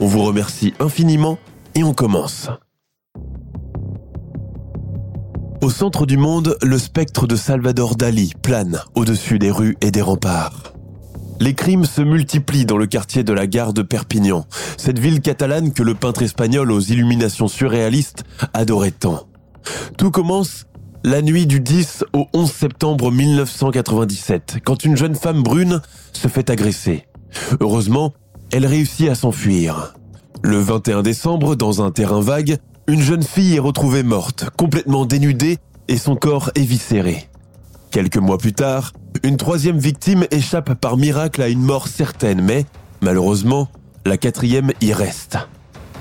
On vous remercie infiniment et on commence. Au centre du monde, le spectre de Salvador Dali plane au-dessus des rues et des remparts. Les crimes se multiplient dans le quartier de la gare de Perpignan, cette ville catalane que le peintre espagnol aux illuminations surréalistes adorait tant. Tout commence la nuit du 10 au 11 septembre 1997, quand une jeune femme brune se fait agresser. Heureusement, elle réussit à s'enfuir. Le 21 décembre, dans un terrain vague, une jeune fille est retrouvée morte, complètement dénudée et son corps éviscéré. Quelques mois plus tard, une troisième victime échappe par miracle à une mort certaine, mais malheureusement, la quatrième y reste.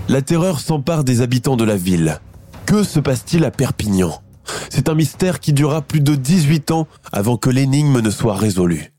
La terreur s'empare des habitants de la ville. Que se passe-t-il à Perpignan? C'est un mystère qui durera plus de 18 ans avant que l'énigme ne soit résolue.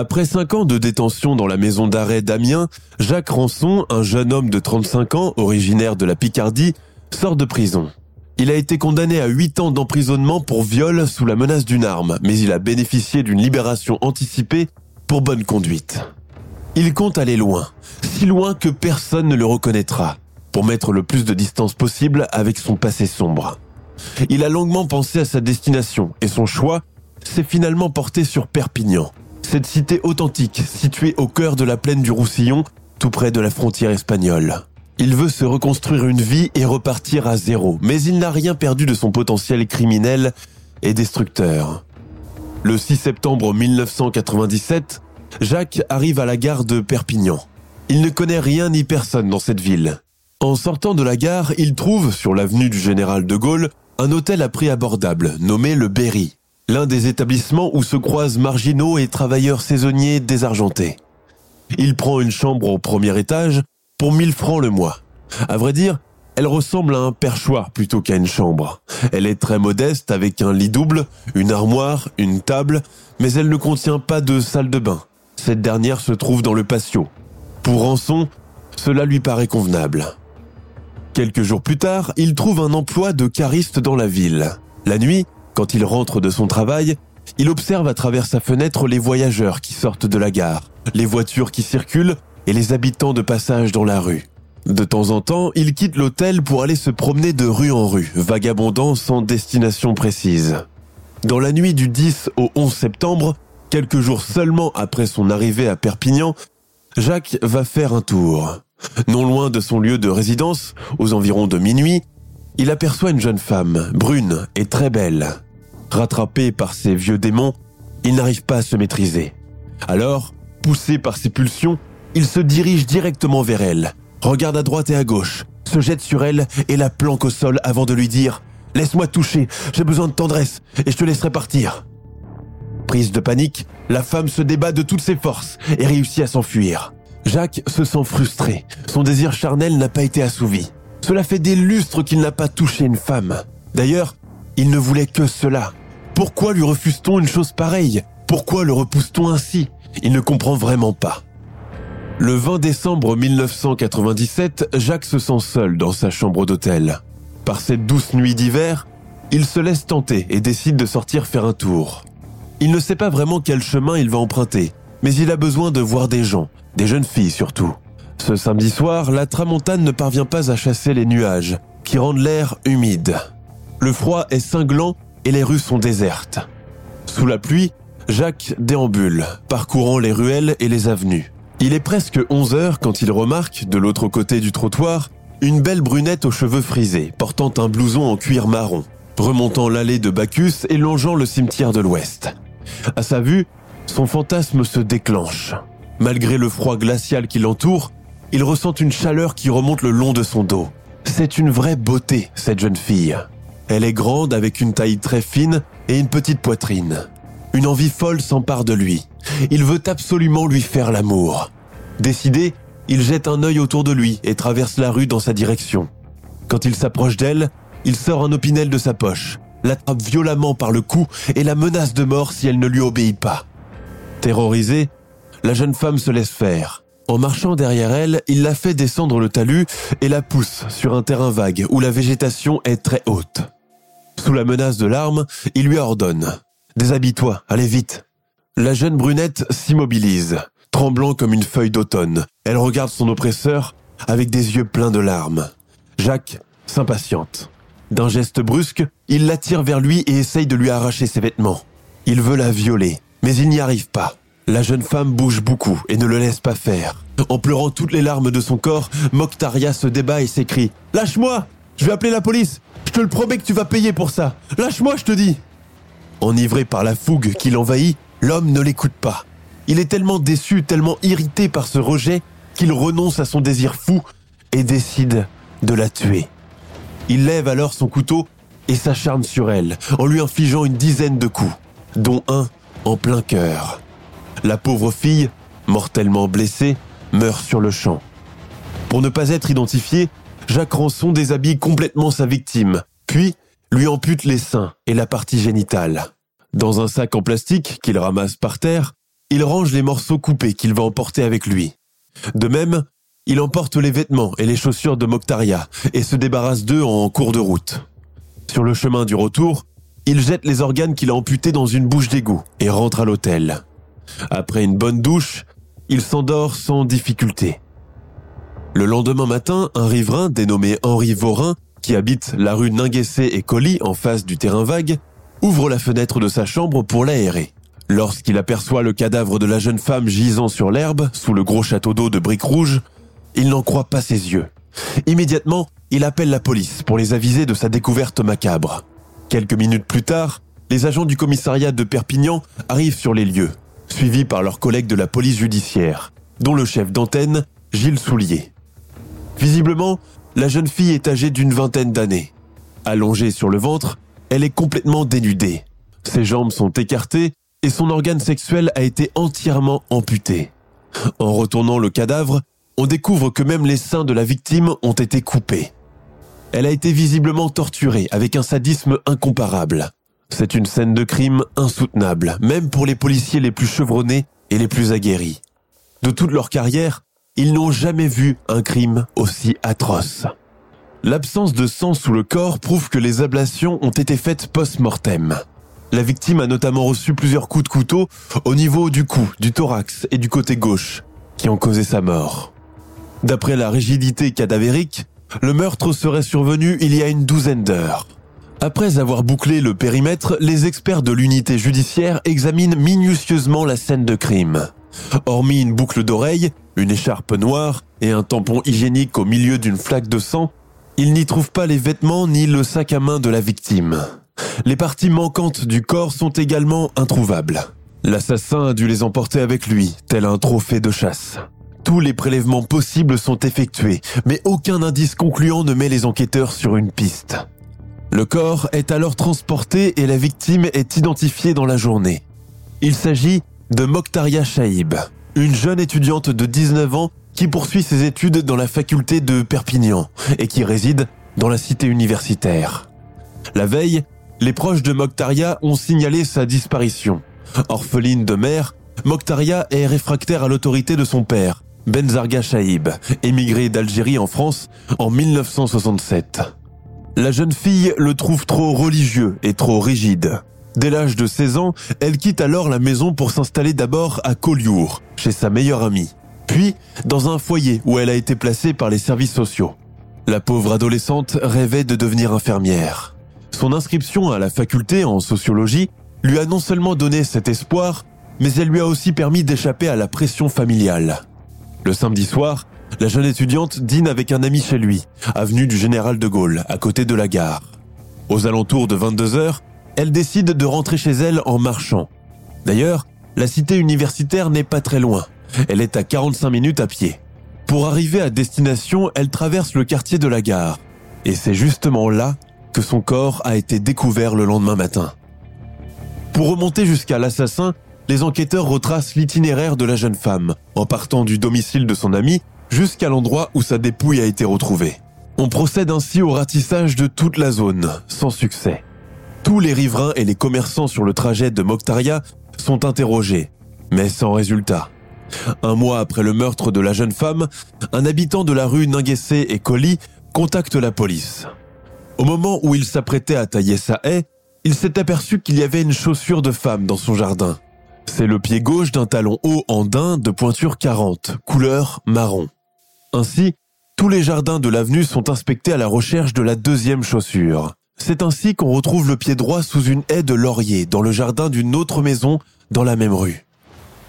Après cinq ans de détention dans la maison d'arrêt d'Amiens, Jacques Rançon, un jeune homme de 35 ans, originaire de la Picardie, sort de prison. Il a été condamné à 8 ans d'emprisonnement pour viol sous la menace d'une arme, mais il a bénéficié d'une libération anticipée pour bonne conduite. Il compte aller loin, si loin que personne ne le reconnaîtra, pour mettre le plus de distance possible avec son passé sombre. Il a longuement pensé à sa destination et son choix s'est finalement porté sur Perpignan, cette cité authentique, située au cœur de la plaine du Roussillon, tout près de la frontière espagnole. Il veut se reconstruire une vie et repartir à zéro, mais il n'a rien perdu de son potentiel criminel et destructeur. Le 6 septembre 1997, Jacques arrive à la gare de Perpignan. Il ne connaît rien ni personne dans cette ville. En sortant de la gare, il trouve, sur l'avenue du Général de Gaulle, un hôtel à prix abordable, nommé le Berry l'un des établissements où se croisent marginaux et travailleurs saisonniers désargentés. Il prend une chambre au premier étage pour 1000 francs le mois. À vrai dire, elle ressemble à un perchoir plutôt qu'à une chambre. Elle est très modeste avec un lit double, une armoire, une table, mais elle ne contient pas de salle de bain. Cette dernière se trouve dans le patio. Pour Rançon, cela lui paraît convenable. Quelques jours plus tard, il trouve un emploi de cariste dans la ville. La nuit, quand il rentre de son travail, il observe à travers sa fenêtre les voyageurs qui sortent de la gare, les voitures qui circulent et les habitants de passage dans la rue. De temps en temps, il quitte l'hôtel pour aller se promener de rue en rue, vagabondant sans destination précise. Dans la nuit du 10 au 11 septembre, quelques jours seulement après son arrivée à Perpignan, Jacques va faire un tour. Non loin de son lieu de résidence, aux environs de minuit, il aperçoit une jeune femme, brune et très belle. Rattrapé par ses vieux démons, il n'arrive pas à se maîtriser. Alors, poussé par ses pulsions, il se dirige directement vers elle, regarde à droite et à gauche, se jette sur elle et la planque au sol avant de lui dire ⁇ Laisse-moi toucher, j'ai besoin de tendresse et je te laisserai partir ⁇ Prise de panique, la femme se débat de toutes ses forces et réussit à s'enfuir. Jacques se sent frustré, son désir charnel n'a pas été assouvi. Cela fait des lustres qu'il n'a pas touché une femme. D'ailleurs, il ne voulait que cela, Pourquoi lui refuse-t-on une chose pareille? Pourquoi le repousse-t-on ainsi? Il ne comprend vraiment pas. Le 20 décembre 1997, Jacques se sent seul dans sa chambre d'hôtel. Par cette douce nuit d'hiver, il se laisse tenter et décide de sortir faire un tour. Il ne sait pas vraiment quel chemin il va emprunter, mais il a besoin de voir des gens, des jeunes filles surtout. Ce samedi soir, la tramontane ne parvient pas à chasser les nuages, qui rendent l'air humide. Le froid est cinglant et les rues sont désertes. Sous la pluie, Jacques déambule, parcourant les ruelles et les avenues. Il est presque 11 heures quand il remarque, de l'autre côté du trottoir, une belle brunette aux cheveux frisés, portant un blouson en cuir marron, remontant l'allée de Bacchus et longeant le cimetière de l'Ouest. À sa vue, son fantasme se déclenche. Malgré le froid glacial qui l'entoure, il ressent une chaleur qui remonte le long de son dos. C'est une vraie beauté, cette jeune fille. Elle est grande avec une taille très fine et une petite poitrine. Une envie folle s'empare de lui. Il veut absolument lui faire l'amour. Décidé, il jette un œil autour de lui et traverse la rue dans sa direction. Quand il s'approche d'elle, il sort un opinel de sa poche, l'attrape violemment par le cou et la menace de mort si elle ne lui obéit pas. Terrorisée, la jeune femme se laisse faire. En marchant derrière elle, il la fait descendre le talus et la pousse sur un terrain vague où la végétation est très haute. Sous la menace de l'arme, il lui ordonne ⁇ Déshabille-toi, allez vite !⁇ La jeune brunette s'immobilise, tremblant comme une feuille d'automne. Elle regarde son oppresseur avec des yeux pleins de larmes. Jacques s'impatiente. D'un geste brusque, il l'attire vers lui et essaye de lui arracher ses vêtements. Il veut la violer, mais il n'y arrive pas. La jeune femme bouge beaucoup et ne le laisse pas faire. En pleurant toutes les larmes de son corps, Mokhtaria se débat et s'écrie ⁇ Lâche-moi Je vais appeler la police Je te le promets que tu vas payer pour ça Lâche-moi, je te dis !⁇ Enivré par la fougue qui l'envahit, l'homme ne l'écoute pas. Il est tellement déçu, tellement irrité par ce rejet, qu'il renonce à son désir fou et décide de la tuer. Il lève alors son couteau et s'acharne sur elle, en lui infligeant une dizaine de coups, dont un en plein cœur. La pauvre fille, mortellement blessée, meurt sur le champ. Pour ne pas être identifié, Jacques Rançon déshabille complètement sa victime, puis lui ampute les seins et la partie génitale. Dans un sac en plastique qu'il ramasse par terre, il range les morceaux coupés qu'il va emporter avec lui. De même, il emporte les vêtements et les chaussures de Moctaria et se débarrasse d'eux en cours de route. Sur le chemin du retour, il jette les organes qu'il a amputés dans une bouche d'égout et rentre à l'hôtel. Après une bonne douche, il s'endort sans difficulté. Le lendemain matin, un riverain dénommé Henri Vorin, qui habite la rue Ninguessé et Colly en face du terrain vague, ouvre la fenêtre de sa chambre pour l'aérer. Lorsqu'il aperçoit le cadavre de la jeune femme gisant sur l'herbe sous le gros château d'eau de briques rouges, il n'en croit pas ses yeux. Immédiatement, il appelle la police pour les aviser de sa découverte macabre. Quelques minutes plus tard, les agents du commissariat de Perpignan arrivent sur les lieux suivis par leurs collègues de la police judiciaire, dont le chef d'antenne, Gilles Soulier. Visiblement, la jeune fille est âgée d'une vingtaine d'années. Allongée sur le ventre, elle est complètement dénudée. Ses jambes sont écartées et son organe sexuel a été entièrement amputé. En retournant le cadavre, on découvre que même les seins de la victime ont été coupés. Elle a été visiblement torturée avec un sadisme incomparable. C'est une scène de crime insoutenable, même pour les policiers les plus chevronnés et les plus aguerris. De toute leur carrière, ils n'ont jamais vu un crime aussi atroce. L'absence de sang sous le corps prouve que les ablations ont été faites post-mortem. La victime a notamment reçu plusieurs coups de couteau au niveau du cou, du thorax et du côté gauche, qui ont causé sa mort. D'après la rigidité cadavérique, le meurtre serait survenu il y a une douzaine d'heures. Après avoir bouclé le périmètre, les experts de l'unité judiciaire examinent minutieusement la scène de crime. Hormis une boucle d'oreille, une écharpe noire et un tampon hygiénique au milieu d'une flaque de sang, ils n'y trouvent pas les vêtements ni le sac à main de la victime. Les parties manquantes du corps sont également introuvables. L'assassin a dû les emporter avec lui, tel un trophée de chasse. Tous les prélèvements possibles sont effectués, mais aucun indice concluant ne met les enquêteurs sur une piste. Le corps est alors transporté et la victime est identifiée dans la journée. Il s'agit de Mokhtaria Shaib, une jeune étudiante de 19 ans qui poursuit ses études dans la faculté de Perpignan et qui réside dans la cité universitaire. La veille, les proches de Mokhtaria ont signalé sa disparition. Orpheline de mère, Mokhtaria est réfractaire à l'autorité de son père, Benzarga Shaib, émigré d'Algérie en France en 1967. La jeune fille le trouve trop religieux et trop rigide. Dès l'âge de 16 ans, elle quitte alors la maison pour s'installer d'abord à Collioure, chez sa meilleure amie, puis dans un foyer où elle a été placée par les services sociaux. La pauvre adolescente rêvait de devenir infirmière. Son inscription à la faculté en sociologie lui a non seulement donné cet espoir, mais elle lui a aussi permis d'échapper à la pression familiale. Le samedi soir, la jeune étudiante dîne avec un ami chez lui, avenue du Général de Gaulle, à côté de la gare. Aux alentours de 22 heures, elle décide de rentrer chez elle en marchant. D'ailleurs, la cité universitaire n'est pas très loin. Elle est à 45 minutes à pied. Pour arriver à destination, elle traverse le quartier de la gare. Et c'est justement là que son corps a été découvert le lendemain matin. Pour remonter jusqu'à l'assassin, les enquêteurs retracent l'itinéraire de la jeune femme, en partant du domicile de son ami jusqu'à l'endroit où sa dépouille a été retrouvée. On procède ainsi au ratissage de toute la zone, sans succès. Tous les riverains et les commerçants sur le trajet de Mokhtaria sont interrogés, mais sans résultat. Un mois après le meurtre de la jeune femme, un habitant de la rue Ninguessé et Colli contacte la police. Au moment où il s'apprêtait à tailler sa haie, il s'est aperçu qu'il y avait une chaussure de femme dans son jardin. C'est le pied gauche d'un talon haut en daim de pointure 40, couleur marron. Ainsi, tous les jardins de l'avenue sont inspectés à la recherche de la deuxième chaussure. C'est ainsi qu'on retrouve le pied droit sous une haie de laurier dans le jardin d'une autre maison dans la même rue.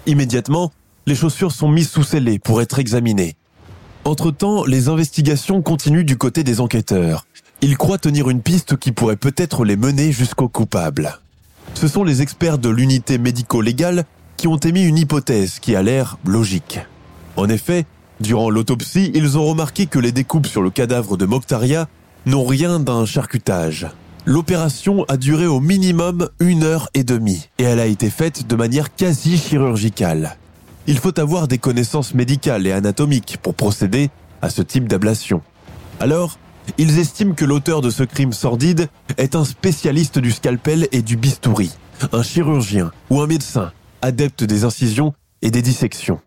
Immédiatement, les chaussures sont mises sous scellé pour être examinées. Entre-temps, les investigations continuent du côté des enquêteurs. Ils croient tenir une piste qui pourrait peut-être les mener jusqu'au coupable. Ce sont les experts de l'unité médico-légale qui ont émis une hypothèse qui a l'air logique. En effet, durant l'autopsie, ils ont remarqué que les découpes sur le cadavre de Mokhtaria n'ont rien d'un charcutage. L'opération a duré au minimum une heure et demie et elle a été faite de manière quasi chirurgicale. Il faut avoir des connaissances médicales et anatomiques pour procéder à ce type d'ablation. Alors, ils estiment que l'auteur de ce crime sordide est un spécialiste du scalpel et du bistouri, un chirurgien ou un médecin, adepte des incisions et des dissections.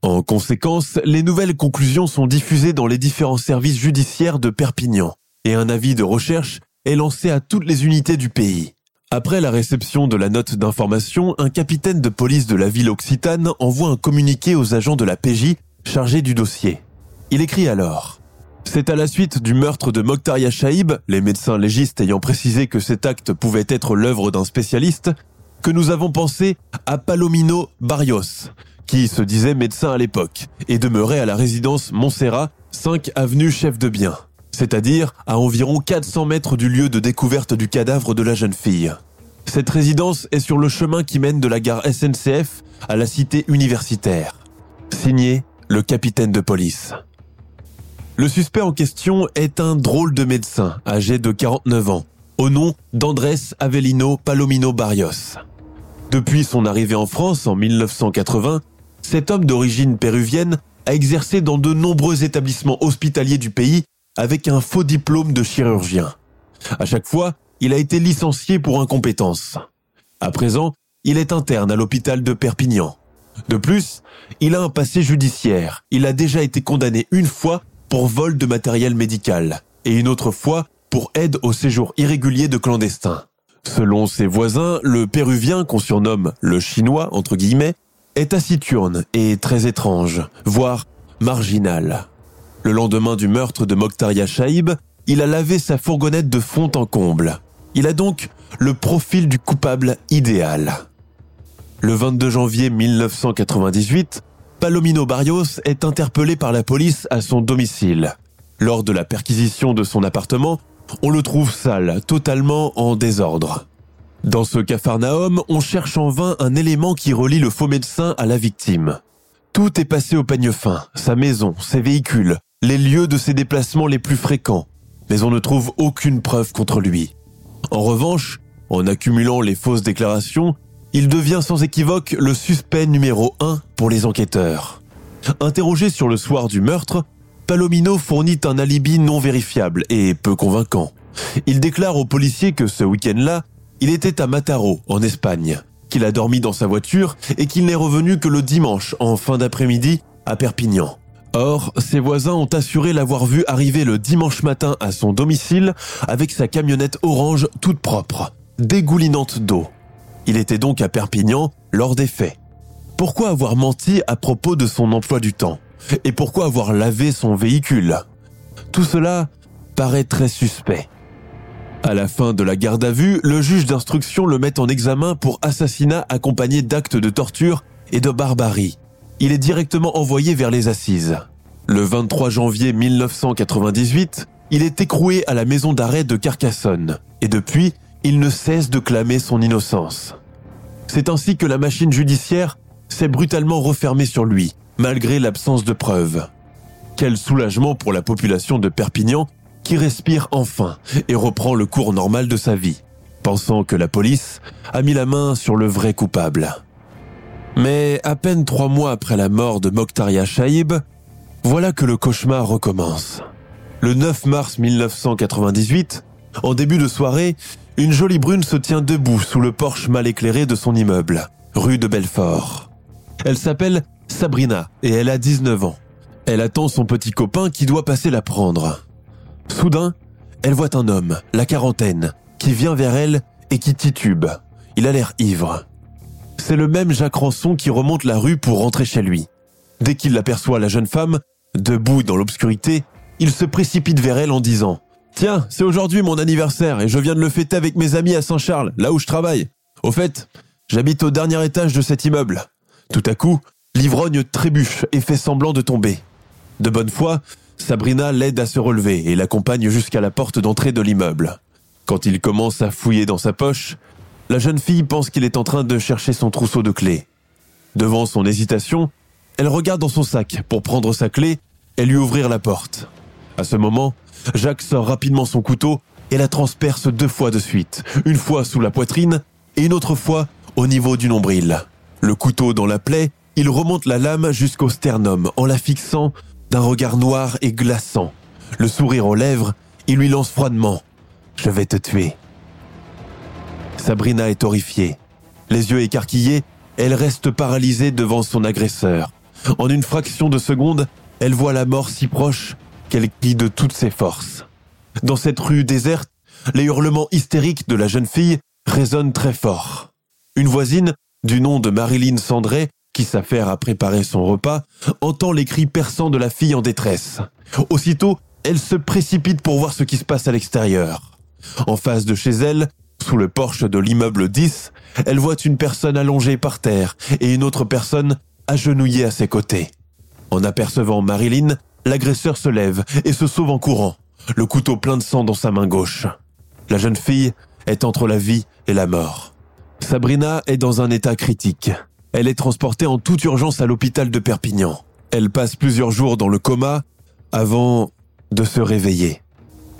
En conséquence, les nouvelles conclusions sont diffusées dans les différents services judiciaires de Perpignan et un avis de recherche est lancé à toutes les unités du pays. Après la réception de la note d'information, un capitaine de police de la ville occitane envoie un communiqué aux agents de la PJ chargés du dossier. Il écrit alors c'est à la suite du meurtre de Mokhtaria Shaib, les médecins légistes ayant précisé que cet acte pouvait être l'œuvre d'un spécialiste, que nous avons pensé à Palomino Barrios, qui se disait médecin à l'époque et demeurait à la résidence Montserrat, 5 avenue Chef de Bien c'est-à-dire à environ 400 mètres du lieu de découverte du cadavre de la jeune fille. Cette résidence est sur le chemin qui mène de la gare SNCF à la cité universitaire. Signé le capitaine de police. Le suspect en question est un drôle de médecin âgé de 49 ans, au nom d'Andrés Avelino Palomino Barrios. Depuis son arrivée en France en 1980, cet homme d'origine péruvienne a exercé dans de nombreux établissements hospitaliers du pays avec un faux diplôme de chirurgien. À chaque fois, il a été licencié pour incompétence. À présent, il est interne à l'hôpital de Perpignan. De plus, il a un passé judiciaire. Il a déjà été condamné une fois pour vol de matériel médical et une autre fois pour aide au séjour irrégulier de clandestins. Selon ses voisins, le péruvien qu'on surnomme le chinois, entre guillemets, est taciturne et très étrange, voire marginal. Le lendemain du meurtre de Mokhtaria Shaib, il a lavé sa fourgonnette de fond en comble. Il a donc le profil du coupable idéal. Le 22 janvier 1998, Palomino Barrios est interpellé par la police à son domicile. Lors de la perquisition de son appartement, on le trouve sale, totalement en désordre. Dans ce cafarnaum, on cherche en vain un élément qui relie le faux médecin à la victime. Tout est passé au peigne fin, sa maison, ses véhicules, les lieux de ses déplacements les plus fréquents, mais on ne trouve aucune preuve contre lui. En revanche, en accumulant les fausses déclarations, il devient sans équivoque le suspect numéro un pour les enquêteurs. Interrogé sur le soir du meurtre, Palomino fournit un alibi non vérifiable et peu convaincant. Il déclare aux policiers que ce week-end-là, il était à Mataro, en Espagne, qu'il a dormi dans sa voiture et qu'il n'est revenu que le dimanche, en fin d'après-midi, à Perpignan. Or, ses voisins ont assuré l'avoir vu arriver le dimanche matin à son domicile avec sa camionnette orange toute propre, dégoulinante d'eau. Il était donc à Perpignan lors des faits. Pourquoi avoir menti à propos de son emploi du temps? Et pourquoi avoir lavé son véhicule? Tout cela paraît très suspect. À la fin de la garde à vue, le juge d'instruction le met en examen pour assassinat accompagné d'actes de torture et de barbarie. Il est directement envoyé vers les assises. Le 23 janvier 1998, il est écroué à la maison d'arrêt de Carcassonne et depuis, il ne cesse de clamer son innocence. C'est ainsi que la machine judiciaire s'est brutalement refermée sur lui, malgré l'absence de preuves. Quel soulagement pour la population de Perpignan qui respire enfin et reprend le cours normal de sa vie, pensant que la police a mis la main sur le vrai coupable. Mais à peine trois mois après la mort de Mokhtaria Shaib, voilà que le cauchemar recommence. Le 9 mars 1998, en début de soirée, une jolie brune se tient debout sous le porche mal éclairé de son immeuble, rue de Belfort. Elle s'appelle Sabrina et elle a 19 ans. Elle attend son petit copain qui doit passer la prendre. Soudain, elle voit un homme, la quarantaine, qui vient vers elle et qui titube. Il a l'air ivre. C'est le même Jacques Ranson qui remonte la rue pour rentrer chez lui. Dès qu'il aperçoit la jeune femme, debout dans l'obscurité, il se précipite vers elle en disant ⁇ Tiens, c'est aujourd'hui mon anniversaire et je viens de le fêter avec mes amis à Saint-Charles, là où je travaille. Au fait, j'habite au dernier étage de cet immeuble. Tout à coup, l'ivrogne trébuche et fait semblant de tomber. De bonne foi, Sabrina l'aide à se relever et l'accompagne jusqu'à la porte d'entrée de l'immeuble. Quand il commence à fouiller dans sa poche, la jeune fille pense qu'il est en train de chercher son trousseau de clés. Devant son hésitation, elle regarde dans son sac pour prendre sa clé et lui ouvrir la porte. À ce moment, Jacques sort rapidement son couteau et la transperce deux fois de suite, une fois sous la poitrine et une autre fois au niveau du nombril. Le couteau dans la plaie, il remonte la lame jusqu'au sternum en la fixant d'un regard noir et glaçant. Le sourire aux lèvres, il lui lance froidement ⁇ Je vais te tuer ⁇ Sabrina est horrifiée. Les yeux écarquillés, elle reste paralysée devant son agresseur. En une fraction de seconde, elle voit la mort si proche qu'elle crie de toutes ses forces. Dans cette rue déserte, les hurlements hystériques de la jeune fille résonnent très fort. Une voisine, du nom de Marilyn Sandré, qui s'affaire à préparer son repas, entend les cris perçants de la fille en détresse. Aussitôt, elle se précipite pour voir ce qui se passe à l'extérieur. En face de chez elle, sous le porche de l'immeuble 10, elle voit une personne allongée par terre et une autre personne agenouillée à ses côtés. En apercevant Marilyn, l'agresseur se lève et se sauve en courant, le couteau plein de sang dans sa main gauche. La jeune fille est entre la vie et la mort. Sabrina est dans un état critique. Elle est transportée en toute urgence à l'hôpital de Perpignan. Elle passe plusieurs jours dans le coma avant de se réveiller.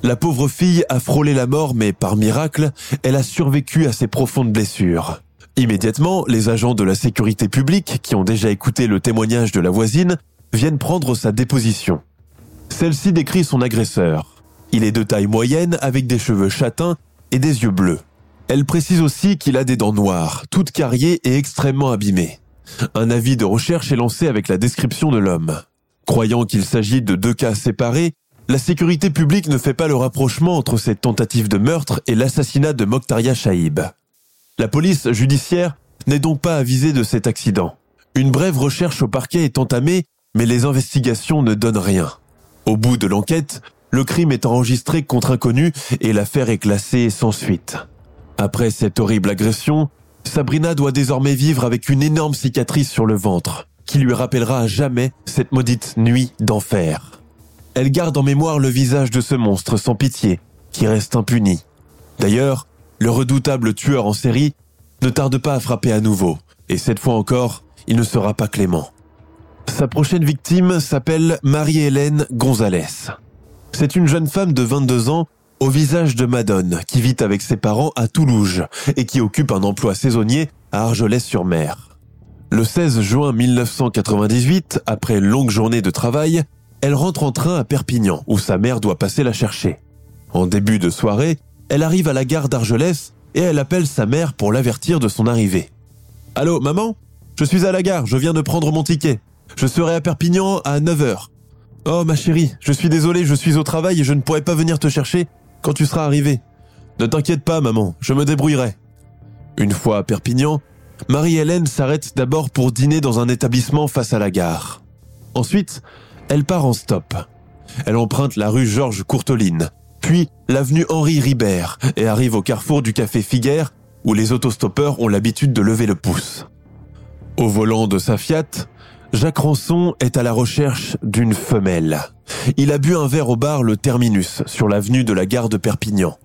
La pauvre fille a frôlé la mort, mais par miracle, elle a survécu à ses profondes blessures. Immédiatement, les agents de la sécurité publique, qui ont déjà écouté le témoignage de la voisine, viennent prendre sa déposition. Celle-ci décrit son agresseur. Il est de taille moyenne avec des cheveux châtains et des yeux bleus. Elle précise aussi qu'il a des dents noires, toutes carriées et extrêmement abîmées. Un avis de recherche est lancé avec la description de l'homme. Croyant qu'il s'agit de deux cas séparés, la sécurité publique ne fait pas le rapprochement entre cette tentative de meurtre et l'assassinat de Mokhtaria Shaib. La police judiciaire n'est donc pas avisée de cet accident. Une brève recherche au parquet est entamée, mais les investigations ne donnent rien. Au bout de l'enquête, le crime est enregistré contre inconnu et l'affaire est classée sans suite. Après cette horrible agression, Sabrina doit désormais vivre avec une énorme cicatrice sur le ventre, qui lui rappellera à jamais cette maudite nuit d'enfer. Elle garde en mémoire le visage de ce monstre sans pitié, qui reste impuni. D'ailleurs, le redoutable tueur en série ne tarde pas à frapper à nouveau, et cette fois encore, il ne sera pas clément. Sa prochaine victime s'appelle Marie-Hélène Gonzalez. C'est une jeune femme de 22 ans au visage de Madone, qui vit avec ses parents à Toulouse et qui occupe un emploi saisonnier à Argelès-sur-Mer. Le 16 juin 1998, après longue journée de travail, elle rentre en train à Perpignan, où sa mère doit passer la chercher. En début de soirée, elle arrive à la gare d'Argelès et elle appelle sa mère pour l'avertir de son arrivée. Allô, maman? Je suis à la gare, je viens de prendre mon ticket. Je serai à Perpignan à 9h. Oh ma chérie, je suis désolé, je suis au travail et je ne pourrai pas venir te chercher quand tu seras arrivé. Ne t'inquiète pas, maman, je me débrouillerai. Une fois à Perpignan, Marie-Hélène s'arrête d'abord pour dîner dans un établissement face à la gare. Ensuite, elle part en stop. Elle emprunte la rue Georges Courteline, puis l'avenue Henri Ribert et arrive au carrefour du café Figuère où les autostoppeurs ont l'habitude de lever le pouce. Au volant de sa Fiat, Jacques Ranson est à la recherche d'une femelle. Il a bu un verre au bar Le Terminus sur l'avenue de la gare de Perpignan.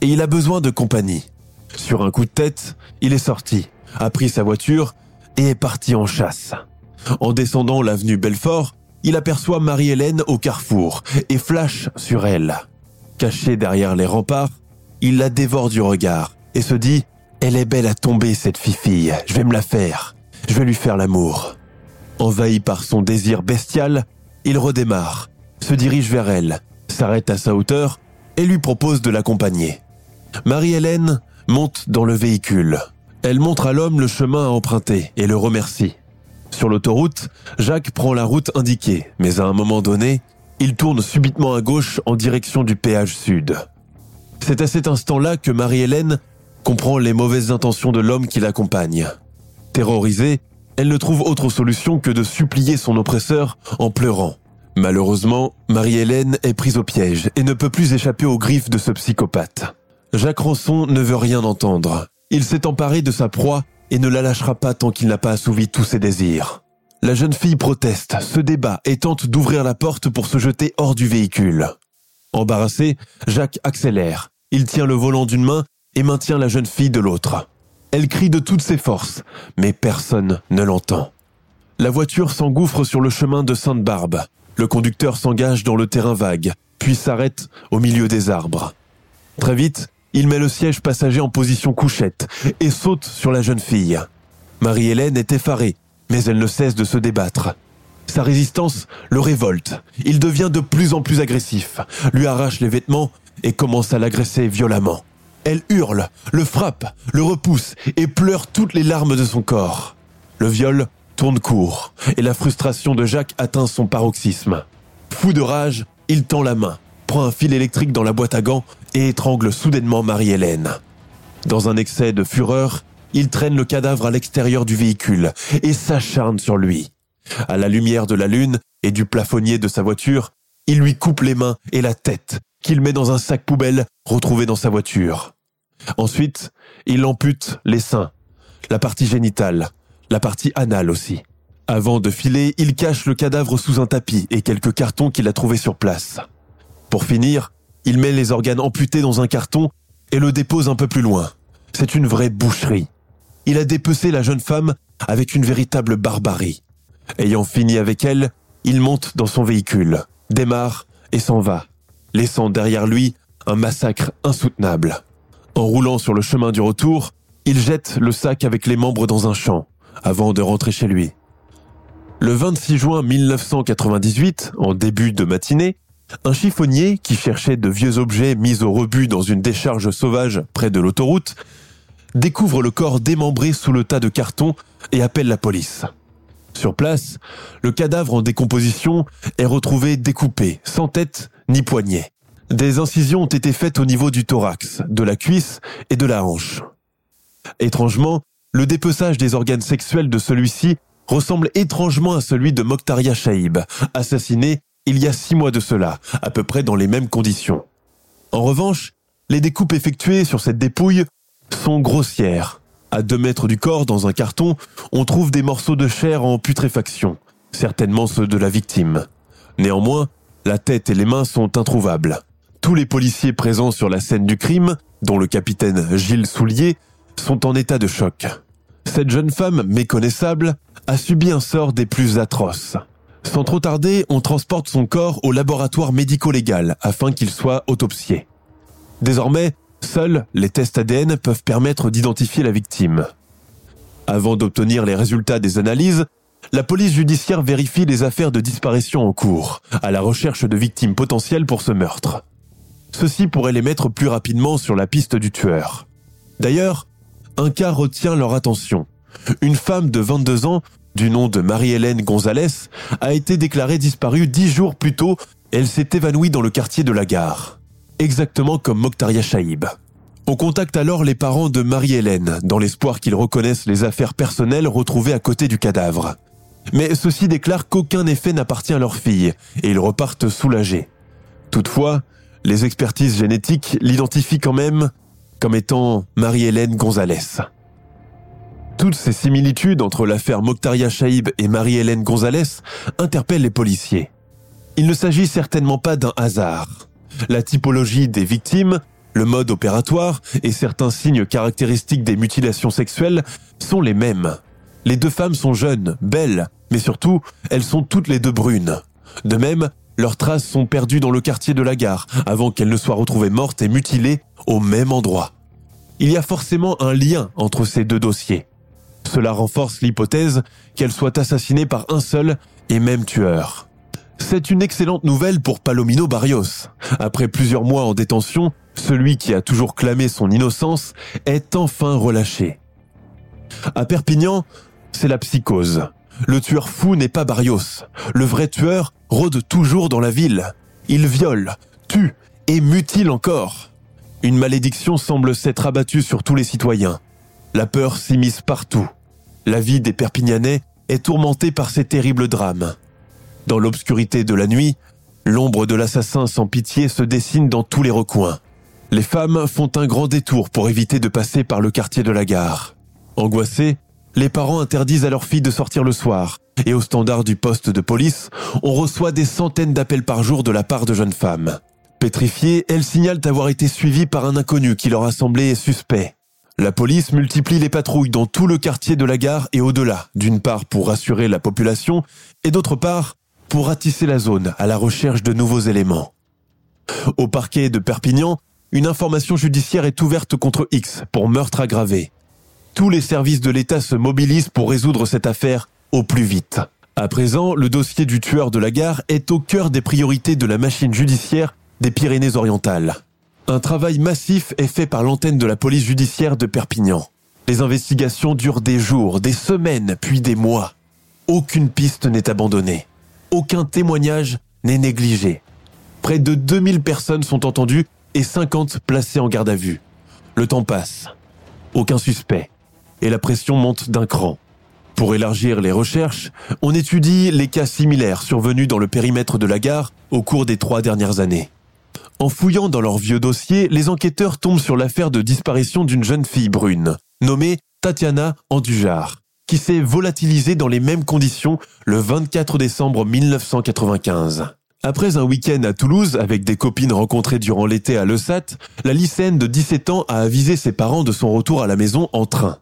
Et il a besoin de compagnie. Sur un coup de tête, il est sorti, a pris sa voiture et est parti en chasse. En descendant l'avenue Belfort, il aperçoit Marie-Hélène au carrefour et flash sur elle. Cachée derrière les remparts, il la dévore du regard et se dit ⁇ Elle est belle à tomber cette fifille, je vais me la faire, je vais lui faire l'amour ⁇ Envahi par son désir bestial, il redémarre, se dirige vers elle, s'arrête à sa hauteur et lui propose de l'accompagner. Marie-Hélène monte dans le véhicule. Elle montre à l'homme le chemin à emprunter et le remercie. Sur l'autoroute, Jacques prend la route indiquée, mais à un moment donné, il tourne subitement à gauche en direction du péage sud. C'est à cet instant-là que Marie-Hélène comprend les mauvaises intentions de l'homme qui l'accompagne. Terrorisée, elle ne trouve autre solution que de supplier son oppresseur en pleurant. Malheureusement, Marie-Hélène est prise au piège et ne peut plus échapper aux griffes de ce psychopathe. Jacques Ranson ne veut rien entendre. Il s'est emparé de sa proie et ne la lâchera pas tant qu'il n'a pas assouvi tous ses désirs. La jeune fille proteste, se débat et tente d'ouvrir la porte pour se jeter hors du véhicule. Embarrassé, Jacques accélère. Il tient le volant d'une main et maintient la jeune fille de l'autre. Elle crie de toutes ses forces, mais personne ne l'entend. La voiture s'engouffre sur le chemin de Sainte-Barbe. Le conducteur s'engage dans le terrain vague, puis s'arrête au milieu des arbres. Très vite, il met le siège passager en position couchette et saute sur la jeune fille. Marie-Hélène est effarée, mais elle ne cesse de se débattre. Sa résistance le révolte. Il devient de plus en plus agressif, lui arrache les vêtements et commence à l'agresser violemment. Elle hurle, le frappe, le repousse et pleure toutes les larmes de son corps. Le viol tourne court et la frustration de Jacques atteint son paroxysme. Fou de rage, il tend la main, prend un fil électrique dans la boîte à gants et étrangle soudainement Marie-Hélène. Dans un excès de fureur, il traîne le cadavre à l'extérieur du véhicule et s'acharne sur lui. À la lumière de la lune et du plafonnier de sa voiture, il lui coupe les mains et la tête, qu'il met dans un sac poubelle retrouvé dans sa voiture. Ensuite, il ampute les seins, la partie génitale, la partie anale aussi. Avant de filer, il cache le cadavre sous un tapis et quelques cartons qu'il a trouvés sur place. Pour finir, il met les organes amputés dans un carton et le dépose un peu plus loin. C'est une vraie boucherie. Il a dépecé la jeune femme avec une véritable barbarie. Ayant fini avec elle, il monte dans son véhicule, démarre et s'en va, laissant derrière lui un massacre insoutenable. En roulant sur le chemin du retour, il jette le sac avec les membres dans un champ, avant de rentrer chez lui. Le 26 juin 1998, en début de matinée, un chiffonnier qui cherchait de vieux objets mis au rebut dans une décharge sauvage près de l'autoroute découvre le corps démembré sous le tas de cartons et appelle la police. Sur place, le cadavre en décomposition est retrouvé découpé, sans tête ni poignet. Des incisions ont été faites au niveau du thorax, de la cuisse et de la hanche. Étrangement, le dépeçage des organes sexuels de celui-ci ressemble étrangement à celui de Mokhtaria Shaib, assassiné il y a six mois de cela, à peu près dans les mêmes conditions. En revanche, les découpes effectuées sur cette dépouille sont grossières. À deux mètres du corps, dans un carton, on trouve des morceaux de chair en putréfaction, certainement ceux de la victime. Néanmoins, la tête et les mains sont introuvables. Tous les policiers présents sur la scène du crime, dont le capitaine Gilles Soulier, sont en état de choc. Cette jeune femme méconnaissable a subi un sort des plus atroces. Sans trop tarder, on transporte son corps au laboratoire médico-légal afin qu'il soit autopsié. Désormais, seuls les tests ADN peuvent permettre d'identifier la victime. Avant d'obtenir les résultats des analyses, la police judiciaire vérifie les affaires de disparition en cours, à la recherche de victimes potentielles pour ce meurtre. Ceci pourrait les mettre plus rapidement sur la piste du tueur. D'ailleurs, un cas retient leur attention. Une femme de 22 ans, du nom de Marie-Hélène Gonzalez, a été déclarée disparue dix jours plus tôt. Elle s'est évanouie dans le quartier de la gare. Exactement comme Mokhtaria Shaib. On contacte alors les parents de Marie-Hélène, dans l'espoir qu'ils reconnaissent les affaires personnelles retrouvées à côté du cadavre. Mais ceux-ci déclarent qu'aucun effet n'appartient à leur fille, et ils repartent soulagés. Toutefois, les expertises génétiques l'identifient quand même comme étant Marie-Hélène Gonzalez. Toutes ces similitudes entre l'affaire Mokhtaria Shaib et Marie-Hélène Gonzalez interpellent les policiers. Il ne s'agit certainement pas d'un hasard. La typologie des victimes, le mode opératoire et certains signes caractéristiques des mutilations sexuelles sont les mêmes. Les deux femmes sont jeunes, belles, mais surtout, elles sont toutes les deux brunes. De même, leurs traces sont perdues dans le quartier de la gare avant qu'elles ne soient retrouvées mortes et mutilées au même endroit. Il y a forcément un lien entre ces deux dossiers. Cela renforce l'hypothèse qu'elles soient assassinées par un seul et même tueur. C'est une excellente nouvelle pour Palomino Barrios. Après plusieurs mois en détention, celui qui a toujours clamé son innocence est enfin relâché. À Perpignan, c'est la psychose. Le tueur fou n'est pas Barrios. Le vrai tueur rôde toujours dans la ville. Il viole, tue et mutile encore. Une malédiction semble s'être abattue sur tous les citoyens. La peur s'immisce partout. La vie des Perpignanais est tourmentée par ces terribles drames. Dans l'obscurité de la nuit, l'ombre de l'assassin sans pitié se dessine dans tous les recoins. Les femmes font un grand détour pour éviter de passer par le quartier de la gare. Angoissés, les parents interdisent à leurs filles de sortir le soir, et au standard du poste de police, on reçoit des centaines d'appels par jour de la part de jeunes femmes. Pétrifiées, elles signalent avoir été suivies par un inconnu qui leur a semblé suspect. La police multiplie les patrouilles dans tout le quartier de la gare et au-delà, d'une part pour rassurer la population, et d'autre part pour ratisser la zone à la recherche de nouveaux éléments. Au parquet de Perpignan, une information judiciaire est ouverte contre X pour meurtre aggravé. Tous les services de l'État se mobilisent pour résoudre cette affaire au plus vite. À présent, le dossier du tueur de la gare est au cœur des priorités de la machine judiciaire des Pyrénées-Orientales. Un travail massif est fait par l'antenne de la police judiciaire de Perpignan. Les investigations durent des jours, des semaines, puis des mois. Aucune piste n'est abandonnée. Aucun témoignage n'est négligé. Près de 2000 personnes sont entendues et 50 placées en garde à vue. Le temps passe. Aucun suspect. Et la pression monte d'un cran. Pour élargir les recherches, on étudie les cas similaires survenus dans le périmètre de la gare au cours des trois dernières années. En fouillant dans leur vieux dossier, les enquêteurs tombent sur l'affaire de disparition d'une jeune fille brune, nommée Tatiana Andujar, qui s'est volatilisée dans les mêmes conditions le 24 décembre 1995. Après un week-end à Toulouse avec des copines rencontrées durant l'été à Lessat, la lycéenne de 17 ans a avisé ses parents de son retour à la maison en train.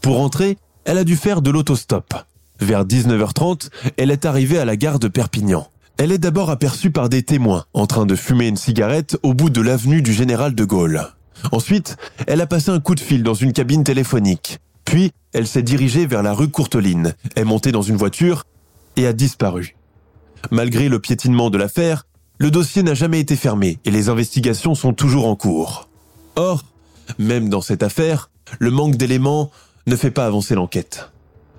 Pour rentrer, elle a dû faire de l'autostop. Vers 19h30, elle est arrivée à la gare de Perpignan. Elle est d'abord aperçue par des témoins en train de fumer une cigarette au bout de l'avenue du Général de Gaulle. Ensuite, elle a passé un coup de fil dans une cabine téléphonique. Puis, elle s'est dirigée vers la rue Courteline, est montée dans une voiture et a disparu. Malgré le piétinement de l'affaire, le dossier n'a jamais été fermé et les investigations sont toujours en cours. Or, même dans cette affaire, le manque d'éléments ne fait pas avancer l'enquête.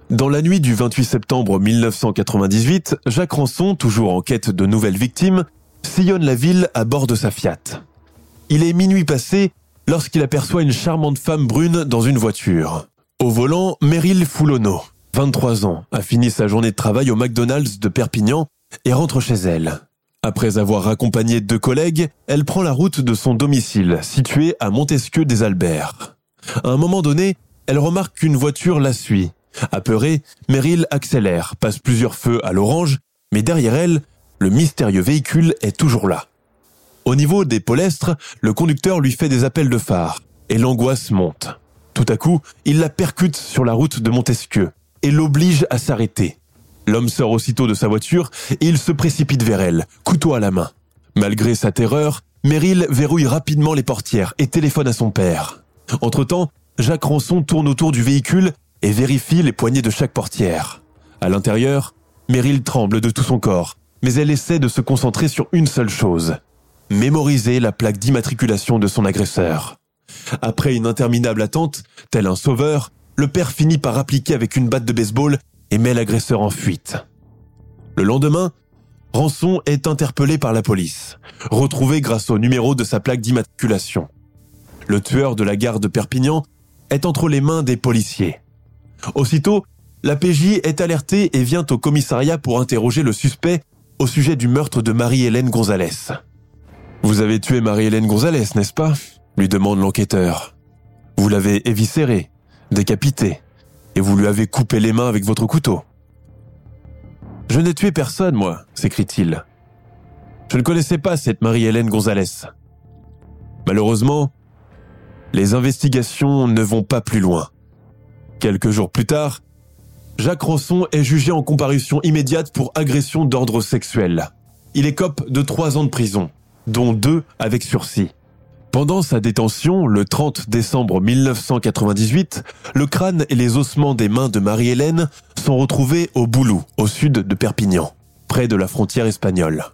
Dans la nuit du 28 septembre 1998, Jacques Ranson, toujours en quête de nouvelles victimes, sillonne la ville à bord de sa Fiat. Il est minuit passé lorsqu'il aperçoit une charmante femme brune dans une voiture. Au volant, Meryl Foulonneau, 23 ans, a fini sa journée de travail au McDonald's de Perpignan et rentre chez elle. Après avoir accompagné deux collègues, elle prend la route de son domicile, situé à Montesquieu des Alberts. À un moment donné, elle remarque qu'une voiture la suit. Apeurée, Meryl accélère, passe plusieurs feux à l'orange, mais derrière elle, le mystérieux véhicule est toujours là. Au niveau des polestres, le conducteur lui fait des appels de phare, et l'angoisse monte. Tout à coup, il la percute sur la route de Montesquieu, et l'oblige à s'arrêter. L'homme sort aussitôt de sa voiture et il se précipite vers elle, couteau à la main. Malgré sa terreur, Meryl verrouille rapidement les portières et téléphone à son père. Entre-temps, Jacques Ranson tourne autour du véhicule et vérifie les poignées de chaque portière. À l'intérieur, Meryl tremble de tout son corps, mais elle essaie de se concentrer sur une seule chose. Mémoriser la plaque d'immatriculation de son agresseur. Après une interminable attente, tel un sauveur, le père finit par appliquer avec une batte de baseball et met l'agresseur en fuite. Le lendemain, Rançon est interpellé par la police, retrouvé grâce au numéro de sa plaque d'immatriculation. Le tueur de la gare de Perpignan est entre les mains des policiers. Aussitôt, la PJ est alertée et vient au commissariat pour interroger le suspect au sujet du meurtre de Marie-Hélène Gonzalez. Vous avez tué Marie-Hélène Gonzalez, n'est-ce pas? lui demande l'enquêteur. Vous l'avez éviscérée, décapitée, et vous lui avez coupé les mains avec votre couteau. Je n'ai tué personne, moi, s'écrie-t-il. Je ne connaissais pas cette Marie-Hélène Gonzalez. Malheureusement, les investigations ne vont pas plus loin. Quelques jours plus tard, Jacques Ranson est jugé en comparution immédiate pour agression d'ordre sexuel. Il écope de trois ans de prison, dont deux avec sursis. Pendant sa détention, le 30 décembre 1998, le crâne et les ossements des mains de Marie-Hélène sont retrouvés au Boulou, au sud de Perpignan, près de la frontière espagnole.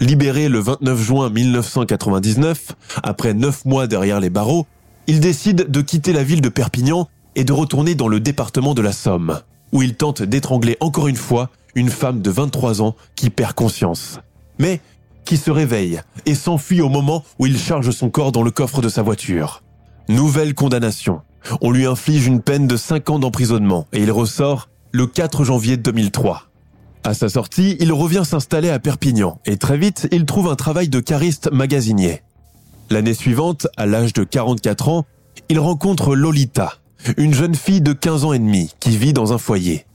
Libéré le 29 juin 1999, après neuf mois derrière les barreaux, il décide de quitter la ville de Perpignan et de retourner dans le département de la Somme, où il tente d'étrangler encore une fois une femme de 23 ans qui perd conscience. Mais qui se réveille et s'enfuit au moment où il charge son corps dans le coffre de sa voiture. Nouvelle condamnation. On lui inflige une peine de 5 ans d'emprisonnement et il ressort le 4 janvier 2003. À sa sortie, il revient s'installer à Perpignan et très vite, il trouve un travail de cariste magasinier. L'année suivante, à l'âge de 44 ans, il rencontre Lolita, une jeune fille de 15 ans et demi qui vit dans un foyer.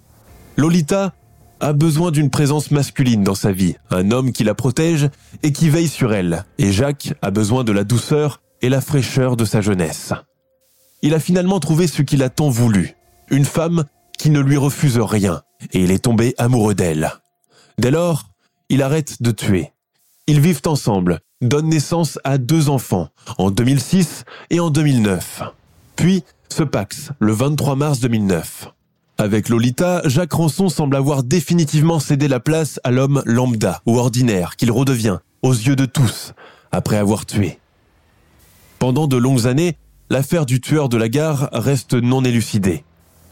Lolita a besoin d'une présence masculine dans sa vie, un homme qui la protège et qui veille sur elle, et Jacques a besoin de la douceur et la fraîcheur de sa jeunesse. Il a finalement trouvé ce qu'il a tant voulu, une femme qui ne lui refuse rien, et il est tombé amoureux d'elle. Dès lors, il arrête de tuer. Ils vivent ensemble, donnent naissance à deux enfants, en 2006 et en 2009. Puis se pax le 23 mars 2009. Avec Lolita, Jacques Ranson semble avoir définitivement cédé la place à l'homme lambda ou ordinaire qu'il redevient, aux yeux de tous, après avoir tué. Pendant de longues années, l'affaire du tueur de la gare reste non élucidée.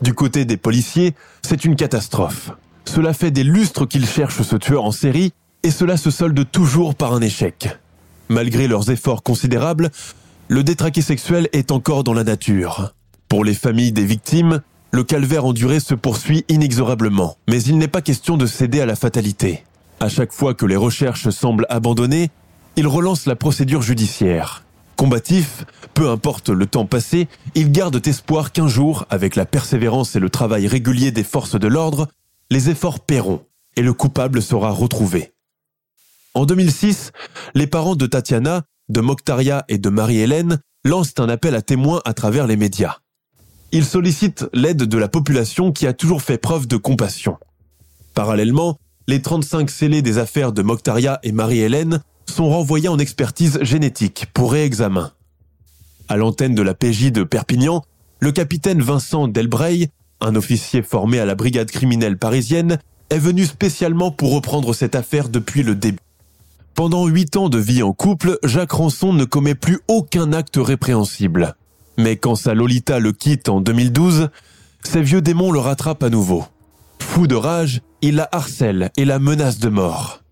Du côté des policiers, c'est une catastrophe. Cela fait des lustres qu'ils cherchent ce tueur en série et cela se solde toujours par un échec. Malgré leurs efforts considérables, le détraqué sexuel est encore dans la nature. Pour les familles des victimes, le calvaire enduré se poursuit inexorablement, mais il n'est pas question de céder à la fatalité. À chaque fois que les recherches semblent abandonnées, il relance la procédure judiciaire. Combatif, peu importe le temps passé, il garde espoir qu'un jour, avec la persévérance et le travail régulier des forces de l'ordre, les efforts paieront et le coupable sera retrouvé. En 2006, les parents de Tatiana, de Mokhtaria et de Marie-Hélène lancent un appel à témoins à travers les médias il sollicite l'aide de la population qui a toujours fait preuve de compassion. Parallèlement, les 35 scellés des affaires de Mokhtaria et Marie-Hélène sont renvoyés en expertise génétique pour réexamen. À l'antenne de la PJ de Perpignan, le capitaine Vincent Delbray, un officier formé à la brigade criminelle parisienne, est venu spécialement pour reprendre cette affaire depuis le début. Pendant huit ans de vie en couple, Jacques Ranson ne commet plus aucun acte répréhensible. Mais quand sa Lolita le quitte en 2012, ses vieux démons le rattrapent à nouveau. Fou de rage, il la harcèle et la menace de mort.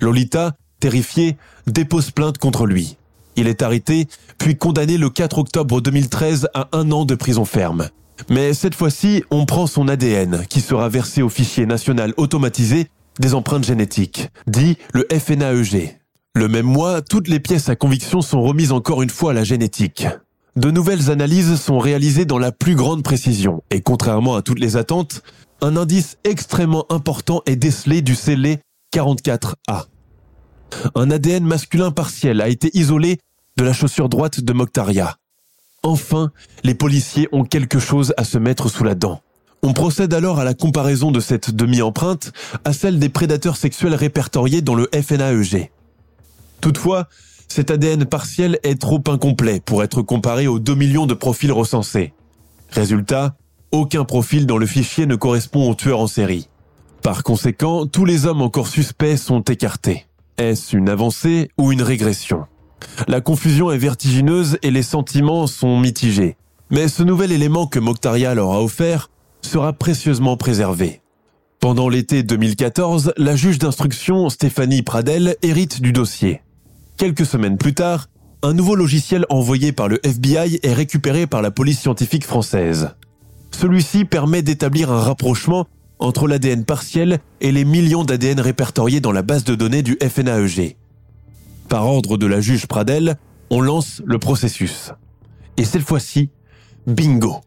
Lolita, terrifiée, dépose plainte contre lui. Il est arrêté, puis condamné le 4 octobre 2013 à un an de prison ferme. Mais cette fois-ci, on prend son ADN, qui sera versé au fichier national automatisé des empreintes génétiques, dit le FNAEG. Le même mois, toutes les pièces à conviction sont remises encore une fois à la génétique. De nouvelles analyses sont réalisées dans la plus grande précision et contrairement à toutes les attentes, un indice extrêmement important est décelé du scellé 44A. Un ADN masculin partiel a été isolé de la chaussure droite de Mokhtaria. Enfin, les policiers ont quelque chose à se mettre sous la dent. On procède alors à la comparaison de cette demi-empreinte à celle des prédateurs sexuels répertoriés dans le FNAEG. Toutefois, cet ADN partiel est trop incomplet pour être comparé aux 2 millions de profils recensés. Résultat, aucun profil dans le fichier ne correspond au tueur en série. Par conséquent, tous les hommes encore suspects sont écartés. Est-ce une avancée ou une régression? La confusion est vertigineuse et les sentiments sont mitigés. Mais ce nouvel élément que Mokhtaria leur a offert sera précieusement préservé. Pendant l'été 2014, la juge d'instruction Stéphanie Pradel hérite du dossier. Quelques semaines plus tard, un nouveau logiciel envoyé par le FBI est récupéré par la police scientifique française. Celui-ci permet d'établir un rapprochement entre l'ADN partiel et les millions d'ADN répertoriés dans la base de données du FNAEG. Par ordre de la juge Pradel, on lance le processus. Et cette fois-ci, bingo.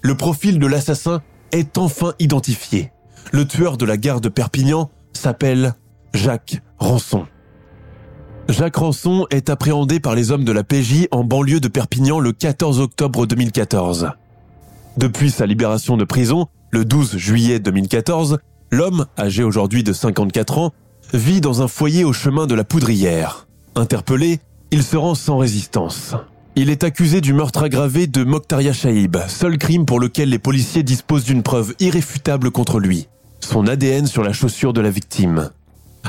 Le profil de l'assassin est enfin identifié. Le tueur de la gare de Perpignan s'appelle Jacques Rançon. Jacques Rançon est appréhendé par les hommes de la PJ en banlieue de Perpignan le 14 octobre 2014. Depuis sa libération de prison, le 12 juillet 2014, l'homme, âgé aujourd'hui de 54 ans, vit dans un foyer au chemin de la Poudrière. Interpellé, il se rend sans résistance. Il est accusé du meurtre aggravé de Mokhtaria Shaib, seul crime pour lequel les policiers disposent d'une preuve irréfutable contre lui son ADN sur la chaussure de la victime.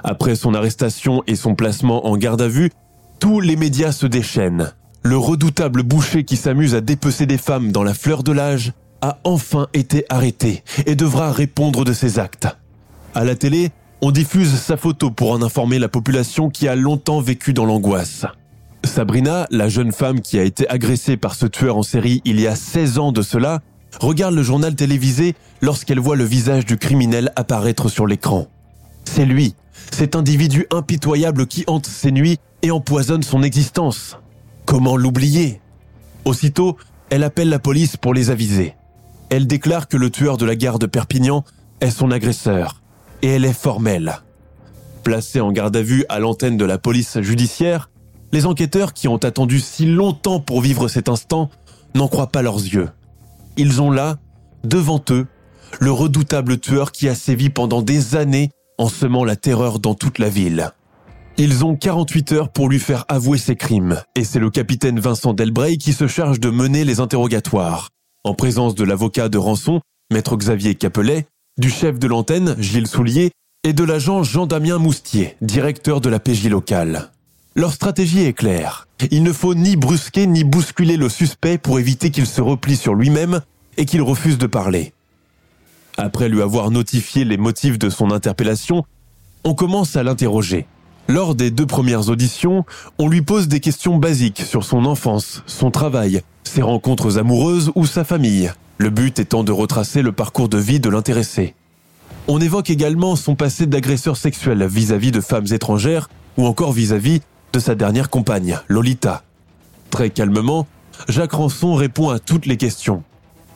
Après son arrestation et son placement en garde à vue, tous les médias se déchaînent. Le redoutable boucher qui s'amuse à dépecer des femmes dans la fleur de l'âge a enfin été arrêté et devra répondre de ses actes. À la télé, on diffuse sa photo pour en informer la population qui a longtemps vécu dans l'angoisse. Sabrina, la jeune femme qui a été agressée par ce tueur en série il y a 16 ans de cela, regarde le journal télévisé lorsqu'elle voit le visage du criminel apparaître sur l'écran. C'est lui, cet individu impitoyable qui hante ses nuits et empoisonne son existence. Comment l'oublier? Aussitôt, elle appelle la police pour les aviser. Elle déclare que le tueur de la gare de Perpignan est son agresseur, et elle est formelle. Placée en garde à vue à l'antenne de la police judiciaire, les enquêteurs qui ont attendu si longtemps pour vivre cet instant n'en croient pas leurs yeux. Ils ont là, devant eux, le redoutable tueur qui a sévi pendant des années en semant la terreur dans toute la ville. Ils ont 48 heures pour lui faire avouer ses crimes, et c'est le capitaine Vincent Delbray qui se charge de mener les interrogatoires, en présence de l'avocat de rançon, maître Xavier Capelet, du chef de l'antenne, Gilles Soulier, et de l'agent Jean-Damien Moustier, directeur de la PJ locale. Leur stratégie est claire. Il ne faut ni brusquer ni bousculer le suspect pour éviter qu'il se replie sur lui-même et qu'il refuse de parler. Après lui avoir notifié les motifs de son interpellation, on commence à l'interroger. Lors des deux premières auditions, on lui pose des questions basiques sur son enfance, son travail, ses rencontres amoureuses ou sa famille, le but étant de retracer le parcours de vie de l'intéressé. On évoque également son passé d'agresseur sexuel vis-à-vis de femmes étrangères ou encore vis-à-vis de sa dernière compagne, Lolita. Très calmement, Jacques Ranson répond à toutes les questions.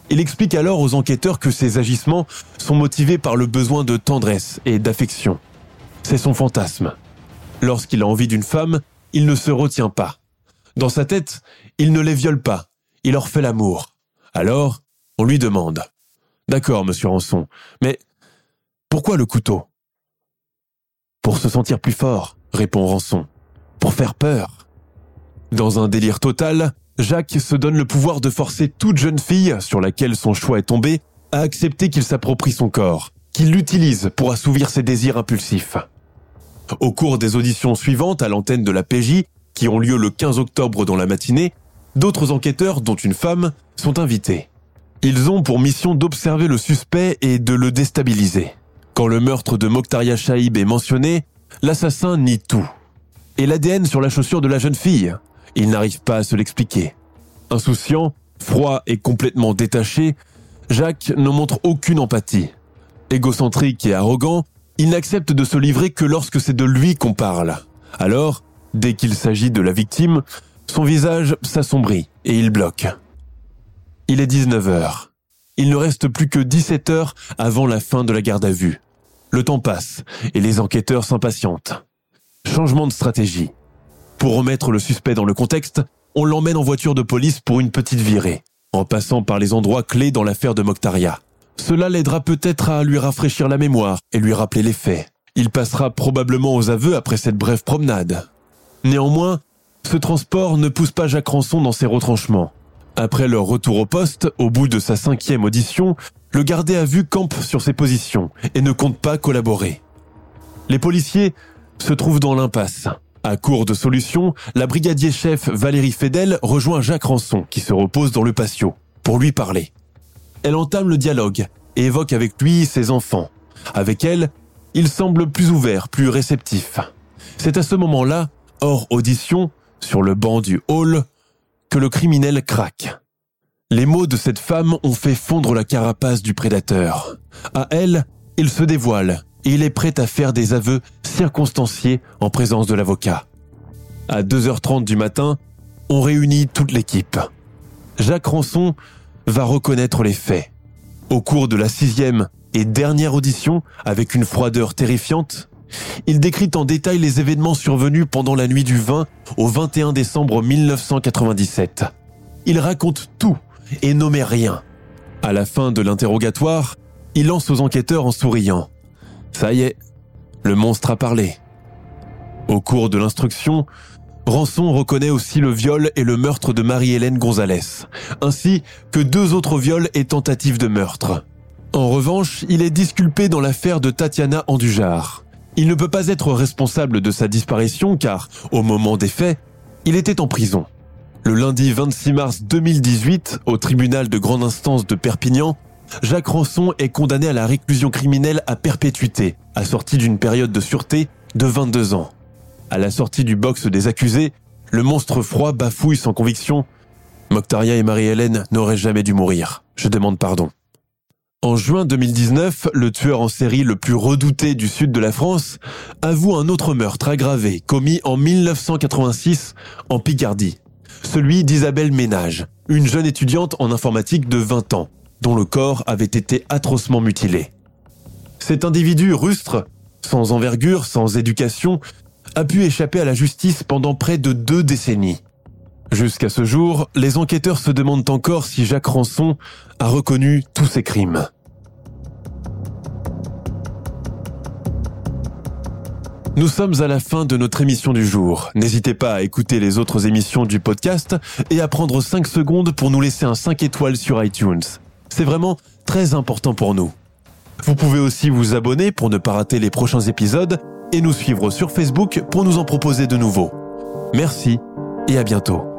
Il explique alors aux enquêteurs que ses agissements sont motivés par le besoin de tendresse et d'affection. C'est son fantasme. Lorsqu'il a envie d'une femme, il ne se retient pas. Dans sa tête, il ne les viole pas, il leur fait l'amour. Alors, on lui demande. D'accord, monsieur Ranson, mais pourquoi le couteau? Pour se sentir plus fort, répond Ranson pour faire peur. Dans un délire total, Jacques se donne le pouvoir de forcer toute jeune fille, sur laquelle son choix est tombé, à accepter qu'il s'approprie son corps, qu'il l'utilise pour assouvir ses désirs impulsifs. Au cours des auditions suivantes à l'antenne de la PJ, qui ont lieu le 15 octobre dans la matinée, d'autres enquêteurs, dont une femme, sont invités. Ils ont pour mission d'observer le suspect et de le déstabiliser. Quand le meurtre de Mokhtaria Shaib est mentionné, l'assassin nie tout et l'ADN sur la chaussure de la jeune fille. Il n'arrive pas à se l'expliquer. Insouciant, froid et complètement détaché, Jacques ne montre aucune empathie. Égocentrique et arrogant, il n'accepte de se livrer que lorsque c'est de lui qu'on parle. Alors, dès qu'il s'agit de la victime, son visage s'assombrit et il bloque. Il est 19h. Il ne reste plus que 17 heures avant la fin de la garde à vue. Le temps passe et les enquêteurs s'impatientent. Changement de stratégie. Pour remettre le suspect dans le contexte, on l'emmène en voiture de police pour une petite virée, en passant par les endroits clés dans l'affaire de Mokhtaria. Cela l'aidera peut-être à lui rafraîchir la mémoire et lui rappeler les faits. Il passera probablement aux aveux après cette brève promenade. Néanmoins, ce transport ne pousse pas Jacques Ranson dans ses retranchements. Après leur retour au poste, au bout de sa cinquième audition, le gardé à vue campe sur ses positions et ne compte pas collaborer. Les policiers se trouve dans l'impasse, À court de solutions, la brigadier chef Valérie Fedel rejoint Jacques Ranson, qui se repose dans le patio, pour lui parler. Elle entame le dialogue et évoque avec lui ses enfants. Avec elle, il semble plus ouvert, plus réceptif. C'est à ce moment-là, hors audition, sur le banc du hall, que le criminel craque. Les mots de cette femme ont fait fondre la carapace du prédateur. À elle, il se dévoile il est prêt à faire des aveux circonstanciés en présence de l'avocat. À 2h30 du matin, on réunit toute l'équipe. Jacques Ranson va reconnaître les faits. Au cours de la sixième et dernière audition, avec une froideur terrifiante, il décrit en détail les événements survenus pendant la nuit du 20 au 21 décembre 1997. Il raconte tout et nommait rien. À la fin de l'interrogatoire, il lance aux enquêteurs en souriant. Ça y est, le monstre a parlé. Au cours de l'instruction, Rançon reconnaît aussi le viol et le meurtre de Marie-Hélène Gonzalez, ainsi que deux autres viols et tentatives de meurtre. En revanche, il est disculpé dans l'affaire de Tatiana Andujar. Il ne peut pas être responsable de sa disparition car, au moment des faits, il était en prison. Le lundi 26 mars 2018, au tribunal de grande instance de Perpignan, Jacques Ranson est condamné à la réclusion criminelle à perpétuité, assorti d'une période de sûreté de 22 ans. À la sortie du box des accusés, le monstre froid bafouille sans conviction. Moctaria et Marie-Hélène n'auraient jamais dû mourir. Je demande pardon. En juin 2019, le tueur en série le plus redouté du sud de la France avoue un autre meurtre aggravé commis en 1986 en Picardie. Celui d'Isabelle Ménage, une jeune étudiante en informatique de 20 ans, dont le corps avait été atrocement mutilé. Cet individu rustre, sans envergure, sans éducation, a pu échapper à la justice pendant près de deux décennies. Jusqu'à ce jour, les enquêteurs se demandent encore si Jacques Ranson a reconnu tous ses crimes. Nous sommes à la fin de notre émission du jour. N'hésitez pas à écouter les autres émissions du podcast et à prendre 5 secondes pour nous laisser un 5 étoiles sur iTunes. C'est vraiment très important pour nous. Vous pouvez aussi vous abonner pour ne pas rater les prochains épisodes et nous suivre sur Facebook pour nous en proposer de nouveaux. Merci et à bientôt.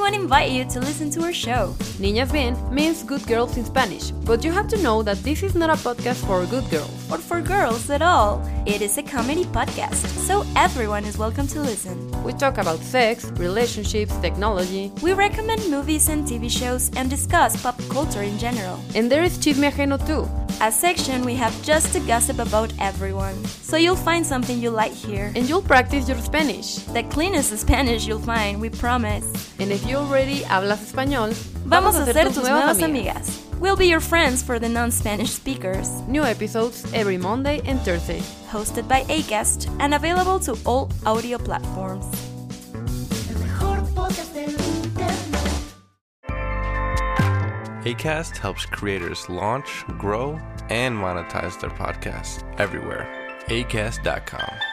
To invite you to listen to our show. Niñas Bien means good girls in Spanish, but you have to know that this is not a podcast for good girls. Or for girls at all. It is a comedy podcast, so everyone is welcome to listen. We talk about sex, relationships, technology, We recommend movies and TV shows and discuss pop culture in general. and there is Chisme Ajeno too. A section we have just to gossip about everyone. So you'll find something you like here. And you'll practice your Spanish. The cleanest Spanish you'll find, we promise. And if you already hablas español, Vamos a ser tus nuevas amigas. We'll be your friends for the non-Spanish speakers. New episodes every Monday and Thursday. Hosted by Acast and available to all audio platforms. ACAST helps creators launch, grow, and monetize their podcasts everywhere. ACAST.com.